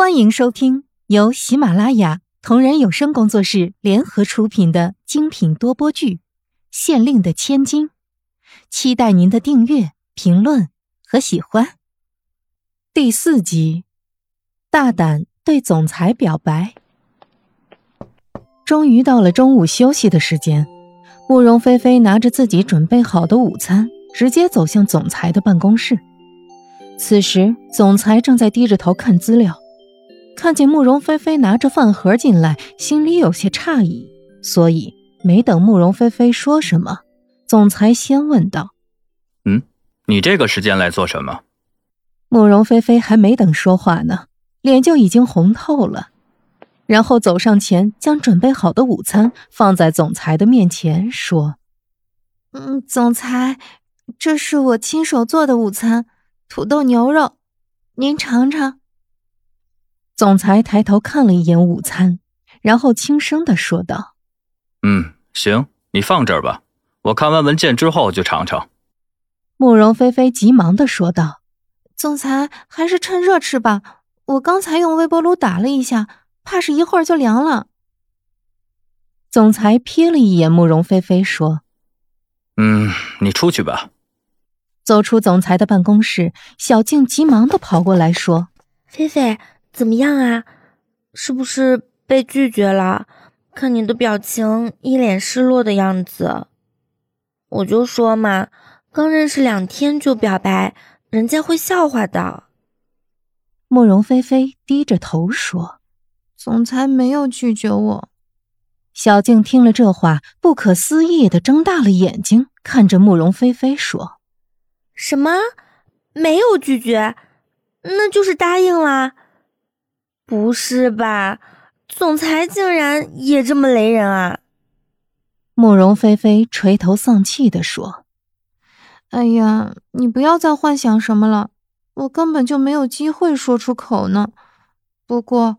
欢迎收听由喜马拉雅同人有声工作室联合出品的精品多播剧《县令的千金》，期待您的订阅、评论和喜欢。第四集，大胆对总裁表白。终于到了中午休息的时间，慕容菲菲拿着自己准备好的午餐，直接走向总裁的办公室。此时，总裁正在低着头看资料。看见慕容菲菲拿着饭盒进来，心里有些诧异，所以没等慕容菲菲说什么，总裁先问道：“嗯，你这个时间来做什么？”慕容菲菲还没等说话呢，脸就已经红透了，然后走上前，将准备好的午餐放在总裁的面前，说：“嗯，总裁，这是我亲手做的午餐，土豆牛肉，您尝尝。”总裁抬头看了一眼午餐，然后轻声的说道：“嗯，行，你放这儿吧，我看完文件之后就尝尝。”慕容菲菲急忙的说道：“总裁，还是趁热吃吧，我刚才用微波炉打了一下，怕是一会儿就凉了。”总裁瞥了一眼慕容菲菲，说：“嗯，你出去吧。”走出总裁的办公室，小静急忙的跑过来，说：“菲菲。”怎么样啊？是不是被拒绝了？看你的表情，一脸失落的样子。我就说嘛，刚认识两天就表白，人家会笑话的。慕容菲菲低着头说：“总裁没有拒绝我。”小静听了这话，不可思议的睁大了眼睛，看着慕容菲菲说：“什么？没有拒绝？那就是答应啦。”不是吧，总裁竟然也这么雷人啊！慕容菲菲垂头丧气的说：“哎呀，你不要再幻想什么了，我根本就没有机会说出口呢。不过，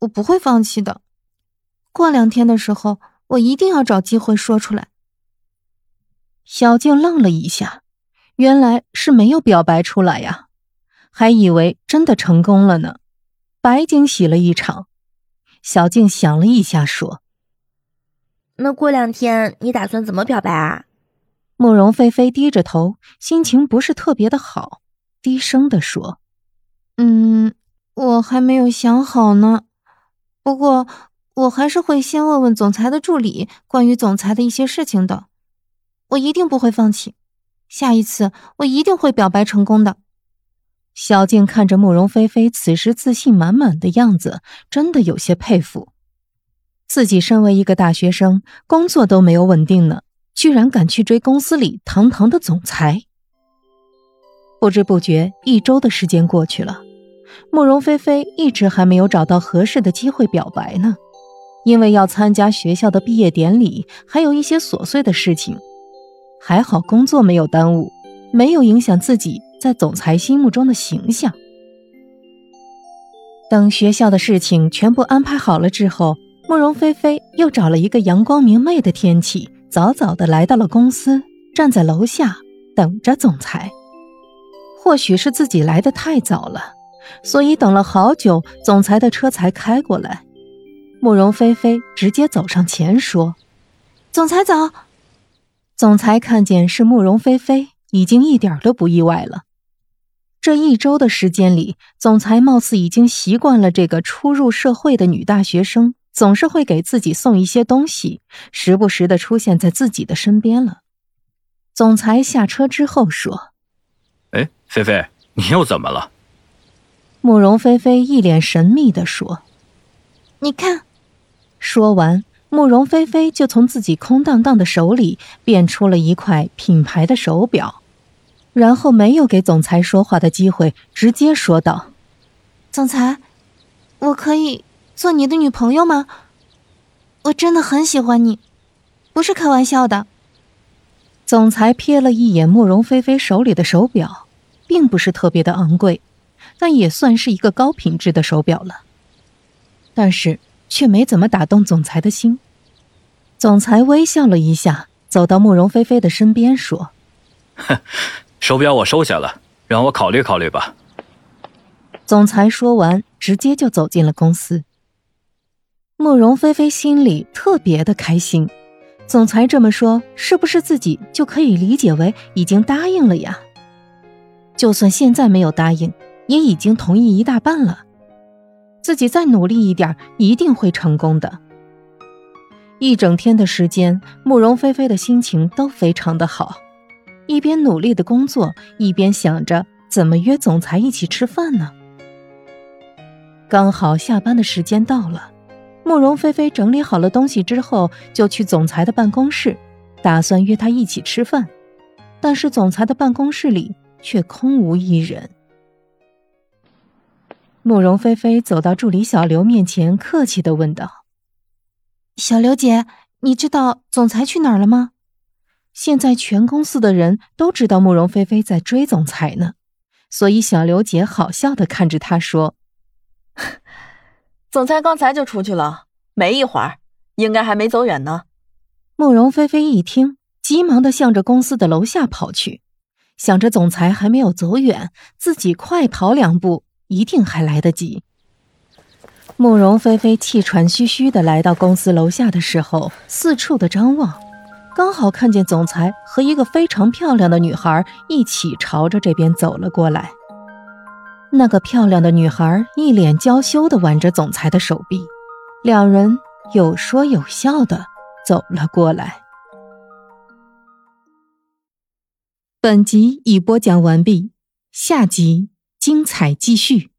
我不会放弃的。过两天的时候，我一定要找机会说出来。”小静愣了一下，原来是没有表白出来呀，还以为真的成功了呢。白惊喜了一场，小静想了一下，说：“那过两天你打算怎么表白啊？”慕容菲菲低着头，心情不是特别的好，低声的说：“嗯，我还没有想好呢。不过我还是会先问问总裁的助理关于总裁的一些事情的。我一定不会放弃，下一次我一定会表白成功的。”小静看着慕容菲菲此时自信满满的样子，真的有些佩服。自己身为一个大学生，工作都没有稳定呢，居然敢去追公司里堂堂的总裁。不知不觉，一周的时间过去了，慕容菲菲一直还没有找到合适的机会表白呢，因为要参加学校的毕业典礼，还有一些琐碎的事情。还好工作没有耽误，没有影响自己。在总裁心目中的形象。等学校的事情全部安排好了之后，慕容菲菲又找了一个阳光明媚的天气，早早的来到了公司，站在楼下等着总裁。或许是自己来的太早了，所以等了好久，总裁的车才开过来。慕容菲菲直接走上前说：“总裁早。”总裁看见是慕容菲菲，已经一点都不意外了。这一周的时间里，总裁貌似已经习惯了这个初入社会的女大学生总是会给自己送一些东西，时不时的出现在自己的身边了。总裁下车之后说：“哎，菲菲，你又怎么了？”慕容菲菲一脸神秘的说：“你看。”说完，慕容菲菲就从自己空荡荡的手里变出了一块品牌的手表。然后没有给总裁说话的机会，直接说道：“总裁，我可以做你的女朋友吗？我真的很喜欢你，不是开玩笑的。”总裁瞥了一眼慕容菲菲手里的手表，并不是特别的昂贵，但也算是一个高品质的手表了。但是却没怎么打动总裁的心。总裁微笑了一下，走到慕容菲菲的身边说：“哼。”手表我收下了，让我考虑考虑吧。总裁说完，直接就走进了公司。慕容菲菲心里特别的开心，总裁这么说，是不是自己就可以理解为已经答应了呀？就算现在没有答应，也已经同意一大半了。自己再努力一点，一定会成功的。一整天的时间，慕容菲菲的心情都非常的好，一边努力的工作，一边想着怎么约总裁一起吃饭呢。刚好下班的时间到了。慕容菲菲整理好了东西之后，就去总裁的办公室，打算约他一起吃饭。但是总裁的办公室里却空无一人。慕容菲菲走到助理小刘面前，客气的问道：“小刘姐，你知道总裁去哪儿了吗？”现在全公司的人都知道慕容菲菲在追总裁呢，所以小刘姐好笑的看着她说。总裁刚才就出去了，没一会儿，应该还没走远呢。慕容菲菲一听，急忙的向着公司的楼下跑去，想着总裁还没有走远，自己快跑两步，一定还来得及。慕容菲菲气喘吁吁的来到公司楼下的时候，四处的张望，刚好看见总裁和一个非常漂亮的女孩一起朝着这边走了过来。那个漂亮的女孩一脸娇羞的挽着总裁的手臂，两人有说有笑的走了过来。本集已播讲完毕，下集精彩继续。